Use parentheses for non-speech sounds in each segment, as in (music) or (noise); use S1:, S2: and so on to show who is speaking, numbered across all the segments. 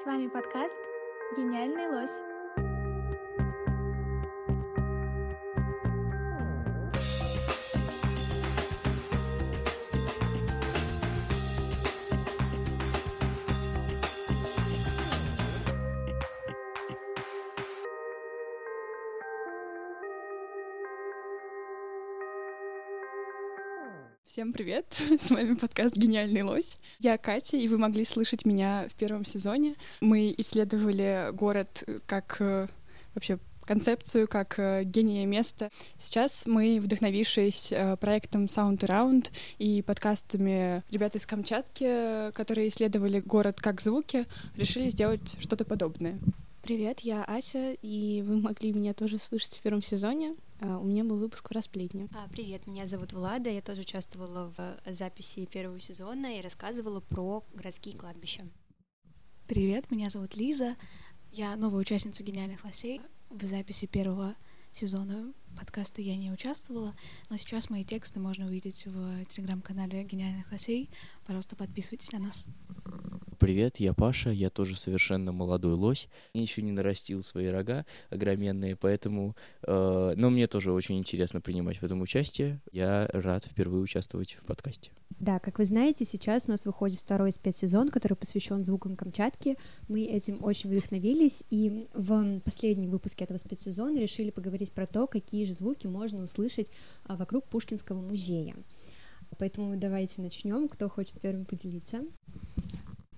S1: С вами подкаст «Гениальный лось».
S2: Всем привет! (laughs) С вами подкаст «Гениальный лось». Я Катя, и вы могли слышать меня в первом сезоне. Мы исследовали город как э, вообще концепцию как э, гения места. Сейчас мы, вдохновившись э, проектом Sound Around и подкастами ребят из Камчатки, которые исследовали город как звуки, решили сделать что-то подобное.
S3: Привет, я Ася, и вы могли меня тоже слышать в первом сезоне. А, у меня был выпуск про сплетни.
S4: А, привет, меня зовут Влада, я тоже участвовала в записи первого сезона и рассказывала про городские кладбища.
S5: Привет, меня зовут Лиза, я новая участница «Гениальных лосей». В записи первого сезона подкаста я не участвовала, но сейчас мои тексты можно увидеть в телеграм-канале «Гениальных лосей». Пожалуйста, подписывайтесь на нас.
S6: Привет, я Паша, я тоже совершенно молодой лось. Я еще не нарастил свои рога огроменные, поэтому... Э, но мне тоже очень интересно принимать в этом участие. Я рад впервые участвовать в подкасте.
S7: Да, как вы знаете, сейчас у нас выходит второй спецсезон, который посвящен звукам Камчатки. Мы этим очень вдохновились, и в последнем выпуске этого спецсезона решили поговорить про то, какие же звуки можно услышать а, вокруг Пушкинского музея. Поэтому давайте начнем. Кто хочет первым поделиться?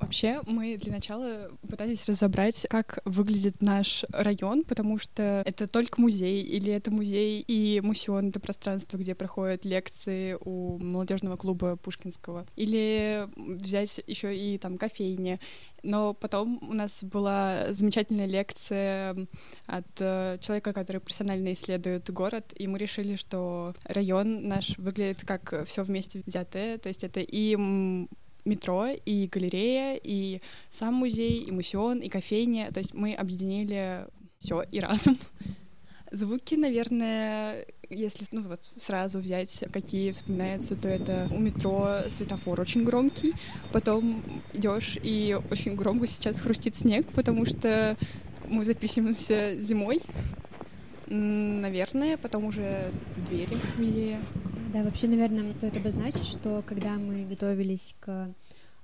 S2: Вообще, мы для начала пытались разобрать, как выглядит наш район, потому что это только музей, или это музей и мусион, это пространство, где проходят лекции у молодежного клуба Пушкинского, или взять еще и там кофейни. Но потом у нас была замечательная лекция от э, человека, который профессионально исследует город, и мы решили, что район наш выглядит как все вместе взятое, то есть это и метро, и галерея, и сам музей, и мусион, и кофейня. То есть мы объединили все и разом. Звуки, наверное, если ну вот сразу взять, какие вспоминаются, то это у метро светофор очень громкий, потом идешь и очень громко сейчас хрустит снег, потому что мы записываемся зимой, наверное, потом уже двери в музее.
S7: Да, вообще, наверное, стоит обозначить, что когда мы готовились к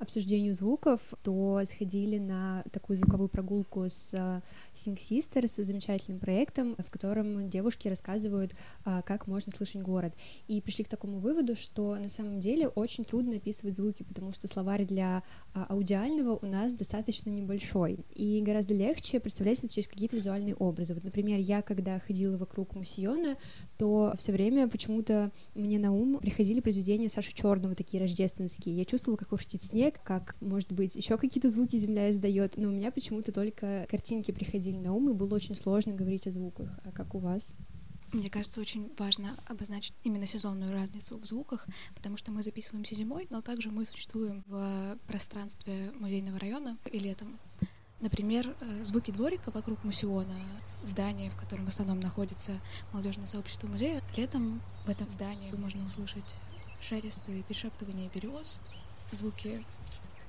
S7: обсуждению звуков, то сходили на такую звуковую прогулку с э, Sing Sisters, замечательным проектом, в котором девушки рассказывают, а, как можно слышать город. И пришли к такому выводу, что на самом деле очень трудно описывать звуки, потому что словарь для а, аудиального у нас достаточно небольшой. И гораздо легче представлять это через какие-то визуальные образы. Вот, например, я, когда ходила вокруг Мусиона, то все время почему-то мне на ум приходили произведения Саши Черного, такие рождественские. Я чувствовала, как хрустит снег, снег, как, может быть, еще какие-то звуки земля издает, но у меня почему-то только картинки приходили на ум, и было очень сложно говорить о звуках. А как у вас?
S5: Мне кажется, очень важно обозначить именно сезонную разницу в звуках, потому что мы записываемся зимой, но также мы существуем в пространстве музейного района и летом. Например, э, звуки дворика вокруг мусиона, здания, в котором в основном находится молодежное сообщество музея. Летом в этом здании можно услышать шелест и перешептывание берез, звуки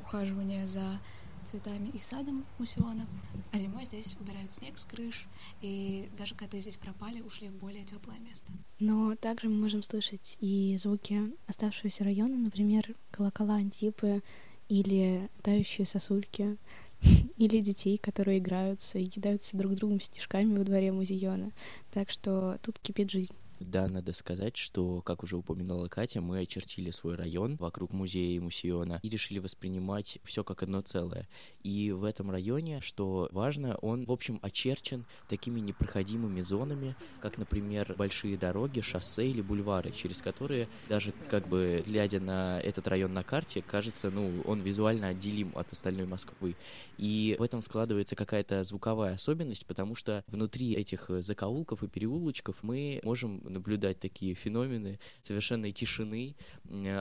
S5: ухаживания за цветами и садом мусиона. А зимой здесь убирают снег с крыш, и даже коты здесь пропали, ушли в более теплое место.
S3: Но также мы можем слышать и звуки оставшегося района, например, колокола Антипы или тающие сосульки, (laughs) или детей, которые играются и кидаются друг другом стишками во дворе музеона. Так что тут кипит жизнь.
S6: Да, надо сказать, что, как уже упоминала Катя, мы очертили свой район вокруг музея и мусиона и решили воспринимать все как одно целое. И в этом районе, что важно, он, в общем, очерчен такими непроходимыми зонами, как, например, большие дороги, шоссе или бульвары, через которые даже, как бы, глядя на этот район на карте, кажется, ну, он визуально отделим от остальной Москвы. И в этом складывается какая-то звуковая особенность, потому что внутри этих закоулков и переулочков мы можем наблюдать такие феномены совершенной тишины,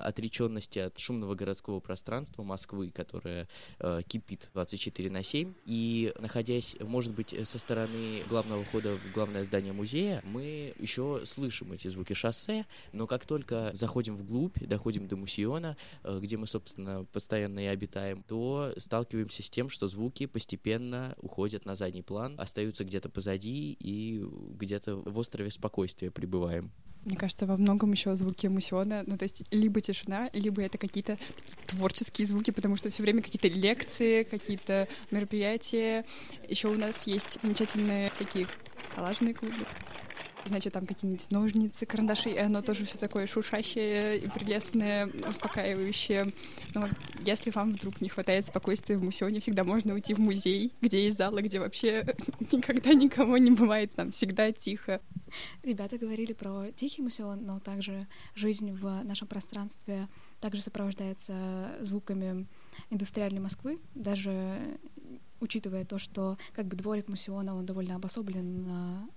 S6: отреченности от шумного городского пространства Москвы, которое э, кипит 24 на 7. И находясь, может быть, со стороны главного входа в главное здание музея, мы еще слышим эти звуки шоссе, но как только заходим вглубь, доходим до Мусиона, э, где мы, собственно, постоянно и обитаем, то сталкиваемся с тем, что звуки постепенно уходят на задний план, остаются где-то позади и где-то в острове спокойствия пребываем.
S2: Мне кажется, во многом еще звуки Мусиона, ну то есть либо тишина, либо это какие-то творческие звуки, потому что все время какие-то лекции, какие-то мероприятия. Еще у нас есть замечательные такие коллажные клубы значит, там какие-нибудь ножницы, карандаши, и оно тоже все такое шушащее и прелестное, успокаивающее. Но если вам вдруг не хватает спокойствия в мусионе, всегда можно уйти в музей, где есть залы, где вообще (laughs) никогда никого не бывает, там всегда тихо.
S5: Ребята говорили про тихий мусион, но также жизнь в нашем пространстве также сопровождается звуками индустриальной Москвы, даже учитывая то, что как бы дворик мусиона, он довольно обособлен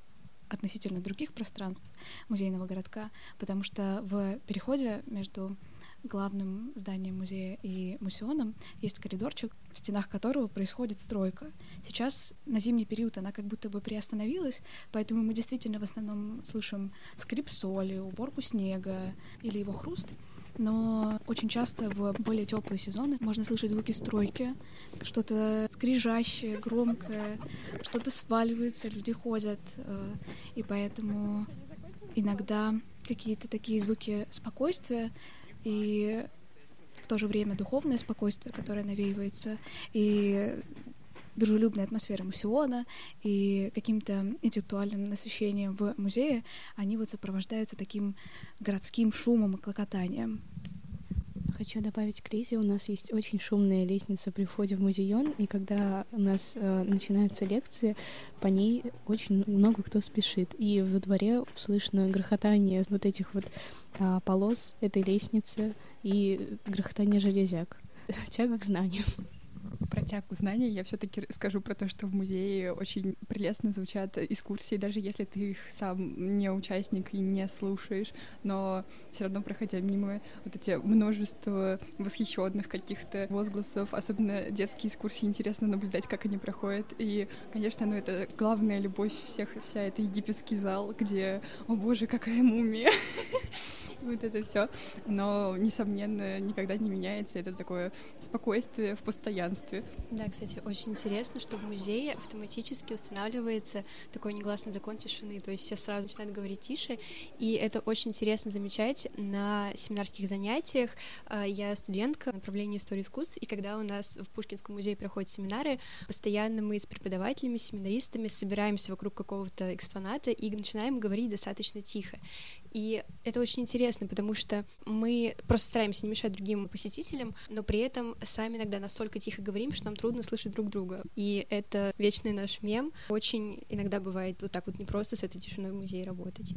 S5: относительно других пространств музейного городка, потому что в переходе между главным зданием музея и мусеоном есть коридорчик, в стенах которого происходит стройка. Сейчас на зимний период она как будто бы приостановилась, поэтому мы действительно в основном слышим скрип соли, уборку снега или его хруст но очень часто в более теплые сезоны можно слышать звуки стройки, что-то скрижащее, громкое, что-то сваливается, люди ходят, э, и поэтому иногда какие-то такие звуки спокойствия и в то же время духовное спокойствие, которое навеивается, и дружелюбная атмосфера мусиона и каким-то интеллектуальным насыщением в музее, они вот сопровождаются таким городским шумом и клокотанием.
S3: Хочу добавить к Лизе, у нас есть очень шумная лестница при входе в музеон, и когда у нас э, начинаются лекции, по ней очень много кто спешит. И во дворе слышно грохотание вот этих вот э, полос этой лестницы и грохотание железяк. Тяга к знанию
S2: про тягу знаний я все-таки скажу про то, что в музее очень прелестно звучат экскурсии, даже если ты их сам не участник и не слушаешь, но все равно проходя мимо вот эти множество восхищенных каких-то возгласов, особенно детские экскурсии, интересно наблюдать, как они проходят. И, конечно, ну это главная любовь всех, вся это египетский зал, где, о боже, какая мумия! (laughs) вот это все. Но, несомненно, никогда не меняется. Это такое спокойствие в постоянстве.
S4: Да, кстати, очень интересно, что в музее автоматически устанавливается такой негласный закон тишины. То есть все сразу начинают говорить тише. И это очень интересно замечать на семинарских занятиях. А, я студентка направления истории искусств, и когда у нас в Пушкинском музее проходят семинары, постоянно мы с преподавателями, семинаристами собираемся вокруг какого-то экспоната и начинаем говорить достаточно тихо. И это очень интересно, потому что мы просто стараемся не мешать другим посетителям, но при этом сами иногда настолько тихо говорим, что нам трудно слышать друг друга. И это вечный наш мем. Очень иногда бывает вот так вот непросто с этой тишиной в музее работать.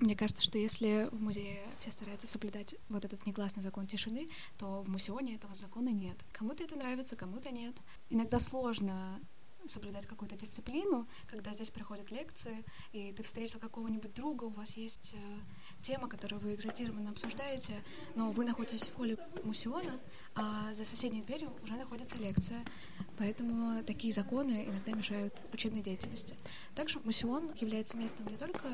S5: Мне кажется, что если в музее все стараются соблюдать вот этот негласный закон тишины, то в мусионе этого закона нет. Кому-то это нравится, кому-то нет. Иногда сложно соблюдать какую-то дисциплину, когда здесь проходят лекции, и ты встретил какого-нибудь друга, у вас есть э, тема, которую вы экзальтированно обсуждаете, но вы находитесь в холле мусиона, а за соседней дверью уже находится лекция. Поэтому такие законы иногда мешают учебной деятельности. Также мусион является местом не только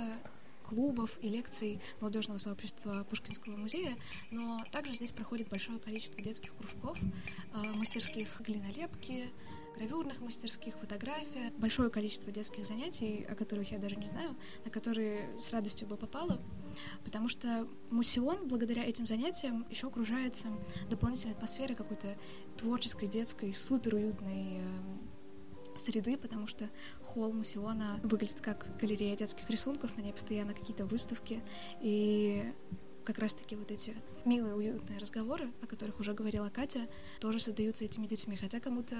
S5: клубов и лекций молодежного сообщества Пушкинского музея, но также здесь проходит большое количество детских кружков, э, мастерских глинолепки, гравюрных мастерских, фотография, большое количество детских занятий, о которых я даже не знаю, на которые с радостью бы попала, потому что мусион благодаря этим занятиям еще окружается дополнительной атмосферой какой-то творческой, детской, супер уютной эм, среды, потому что холл Мусиона выглядит как галерея детских рисунков, на ней постоянно какие-то выставки, и как раз-таки вот эти милые, уютные разговоры, о которых уже говорила Катя, тоже создаются этими детьми, хотя кому-то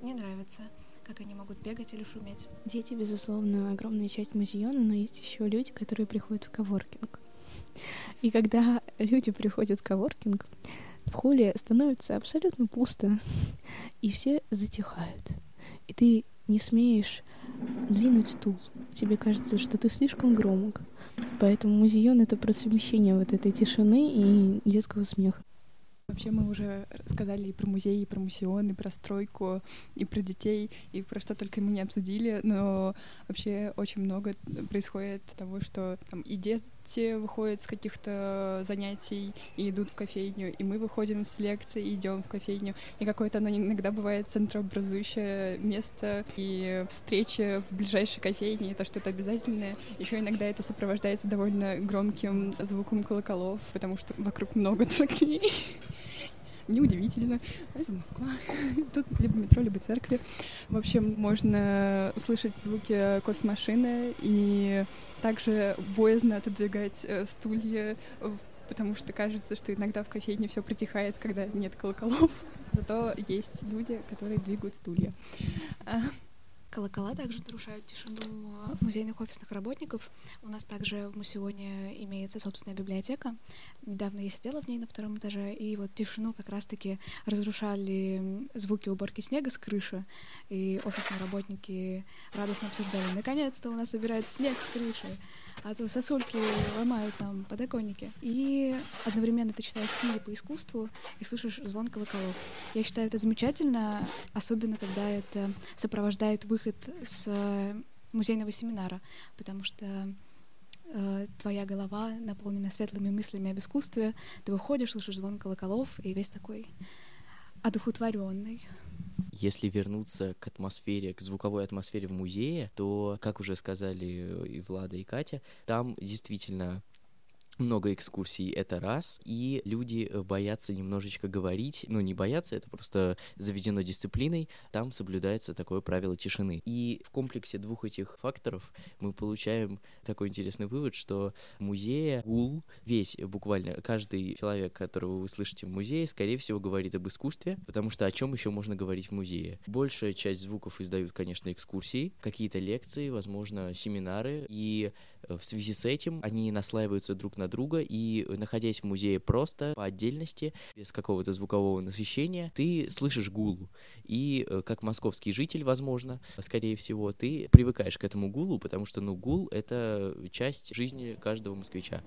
S5: не нравится как они могут бегать или шуметь.
S3: Дети, безусловно, огромная часть музеона, но есть еще люди, которые приходят в коворкинг. И когда люди приходят в коворкинг, в холле становится абсолютно пусто, и все затихают. И ты не смеешь двинуть стул, тебе кажется, что ты слишком громок. Поэтому музеон — это про совмещение вот этой тишины и детского смеха.
S2: Вообще мы уже сказали и про музей, и про мусион, и про стройку, и про детей, и про что только мы не обсудили, но вообще очень много происходит того, что там и дети выходят с каких-то занятий и идут в кофейню, и мы выходим с лекции и идем в кофейню, и какое-то оно иногда бывает центрообразующее место, и встречи в ближайшей кофейне, это что-то обязательное. Еще иногда это сопровождается довольно громким звуком колоколов, потому что вокруг много церквей неудивительно. Это Москва. (laughs) Тут либо метро, либо церкви. В общем, можно услышать звуки кофемашины и также боязно отодвигать э, стулья, потому что кажется, что иногда в кофейне все протихает, когда нет колоколов. (laughs) Зато есть люди, которые двигают стулья.
S5: Колокола также нарушают тишину музейных офисных работников. У нас также в Мусионе имеется собственная библиотека. Недавно я сидела в ней на втором этаже, и вот тишину как раз-таки разрушали звуки уборки снега с крыши, и офисные работники радостно обсуждали, наконец-то у нас собирается снег с крыши а то сосульки ломают там подоконники. И одновременно ты читаешь книги по искусству и слышишь звон колоколов. Я считаю это замечательно, особенно когда это сопровождает выход с музейного семинара, потому что э, твоя голова наполнена светлыми мыслями об искусстве, ты выходишь, слышишь звон колоколов, и весь такой одухотворенный.
S6: Если вернуться к атмосфере, к звуковой атмосфере в музее, то, как уже сказали и Влада, и Катя, там действительно много экскурсий, это раз, и люди э, боятся немножечко говорить, ну, не боятся, это просто заведено дисциплиной, там соблюдается такое правило тишины. И в комплексе двух этих факторов мы получаем такой интересный вывод, что в музее гул, весь буквально, каждый человек, которого вы слышите в музее, скорее всего, говорит об искусстве, потому что о чем еще можно говорить в музее? Большая часть звуков издают, конечно, экскурсии, какие-то лекции, возможно, семинары, и э, в связи с этим они наслаиваются друг на друга, и находясь в музее просто, по отдельности, без какого-то звукового насыщения, ты слышишь гул. И э, как московский житель, возможно, скорее всего, ты привыкаешь к этому гулу, потому что, ну, гул — это часть жизни каждого москвича,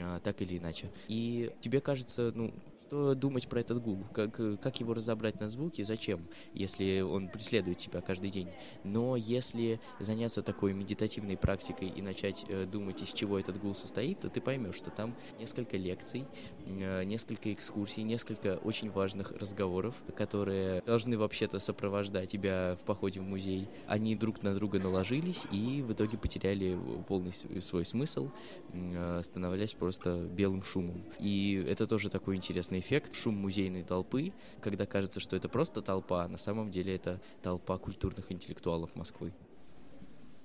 S6: а, так или иначе. И тебе кажется, ну, что думать про этот гул, как, как его разобрать на звуки, зачем, если он преследует тебя каждый день. Но если заняться такой медитативной практикой и начать э, думать, из чего этот гул состоит, то ты поймешь, что там несколько лекций, э, несколько экскурсий, несколько очень важных разговоров, которые должны вообще-то сопровождать тебя в походе в музей. Они друг на друга наложились и в итоге потеряли полный свой смысл, э, становясь просто белым шумом. И это тоже такой интересный эффект, шум музейной толпы, когда кажется, что это просто толпа, а на самом деле это толпа культурных интеллектуалов Москвы.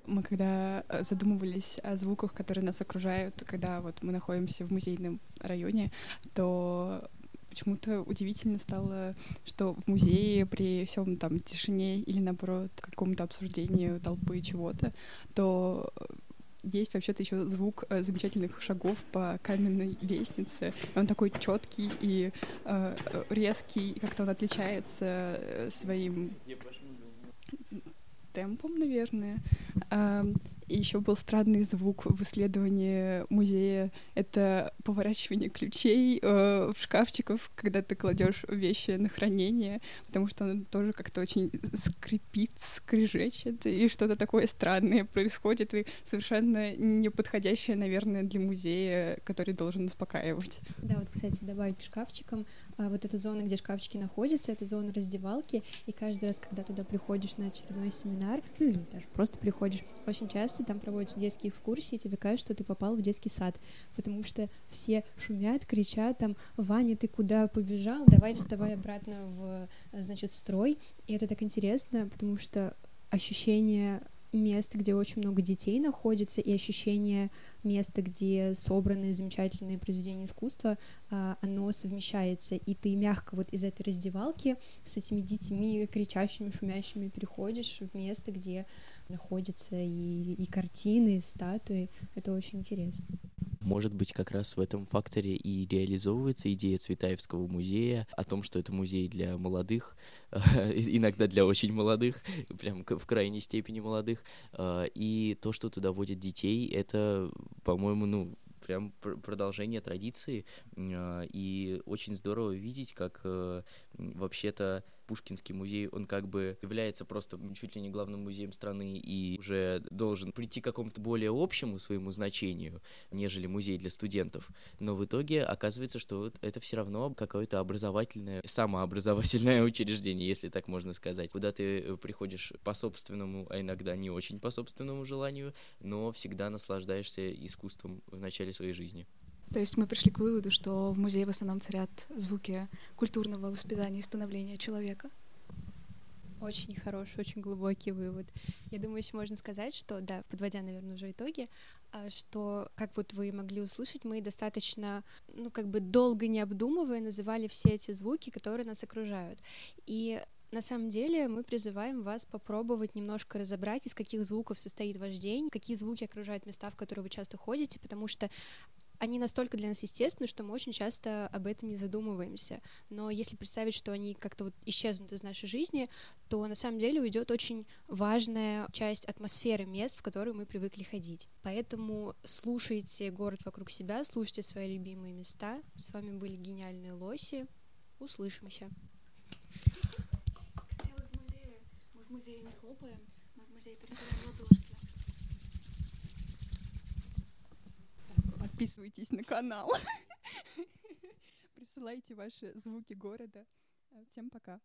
S2: Мы когда э, задумывались о звуках, которые нас окружают, когда вот мы находимся в музейном районе, то почему-то удивительно стало, что в музее при всем там тишине или наоборот какому-то обсуждению толпы чего-то, то есть вообще-то еще звук э, замечательных шагов по каменной лестнице. Он такой четкий и э, резкий, как-то он отличается э, своим темпом, наверное. Э, и еще был странный звук в исследовании музея. Это поворачивание ключей э, в шкафчиков, когда ты кладешь вещи на хранение, потому что он тоже как-то очень скрипит, скрежечет, и что-то такое странное происходит, и совершенно неподходящее, наверное, для музея, который должен успокаивать.
S7: Да, вот, кстати, добавить к шкафчикам, а, вот эта зона, где шкафчики находятся, это зона раздевалки, и каждый раз, когда туда приходишь на очередной семинар, ну или даже просто приходишь, очень часто часто там проводятся детские экскурсии, тебе кажется, что ты попал в детский сад, потому что все шумят, кричат там, Ваня, ты куда побежал, давай вставай обратно в, значит, в строй, и это так интересно, потому что ощущение мест, где очень много детей находится, и ощущение места, где собраны замечательные произведения искусства, а, оно совмещается, и ты мягко вот из этой раздевалки с этими детьми кричащими, шумящими переходишь в место, где находятся и, и картины, и статуи. Это очень интересно.
S6: Может быть, как раз в этом факторе и реализовывается идея Цветаевского музея о том, что это музей для молодых, (laughs) иногда для очень молодых, прям в крайней степени молодых, а, и то, что туда водят детей, это, по-моему, ну, прям продолжение традиции, а, и очень здорово видеть, как э, вообще-то Пушкинский музей, он как бы является просто чуть ли не главным музеем страны и уже должен прийти к какому-то более общему своему значению, нежели музей для студентов. Но в итоге оказывается, что это все равно какое-то образовательное, самообразовательное (laughs) учреждение, если так можно сказать, куда ты э, приходишь по собственному, а иногда не очень по собственному желанию, но всегда наслаждаешься искусством в начале своей жизни.
S5: То есть мы пришли к выводу, что в музее в основном царят звуки культурного воспитания и становления человека.
S7: Очень хороший, очень глубокий вывод. Я думаю, еще можно сказать, что, да, подводя, наверное, уже итоги, а, что, как вот вы могли услышать, мы достаточно, ну, как бы долго не обдумывая, называли все эти звуки, которые нас окружают. И на самом деле мы призываем вас попробовать немножко разобрать, из каких звуков состоит ваш день, какие звуки окружают места, в которые вы часто ходите, потому что они настолько для нас естественны, что мы очень часто об этом не задумываемся. Но если представить, что они как-то вот исчезнут из нашей жизни, то на самом деле уйдет очень важная часть атмосферы мест, в которые мы привыкли ходить. Поэтому слушайте город вокруг себя, слушайте свои любимые места. С вами были гениальные лоси. Услышимся.
S5: Мы в музее не хлопаем, мы в музее переставляем ладошки.
S2: Подписывайтесь на канал. (laughs) Присылайте ваши звуки города. Всем пока.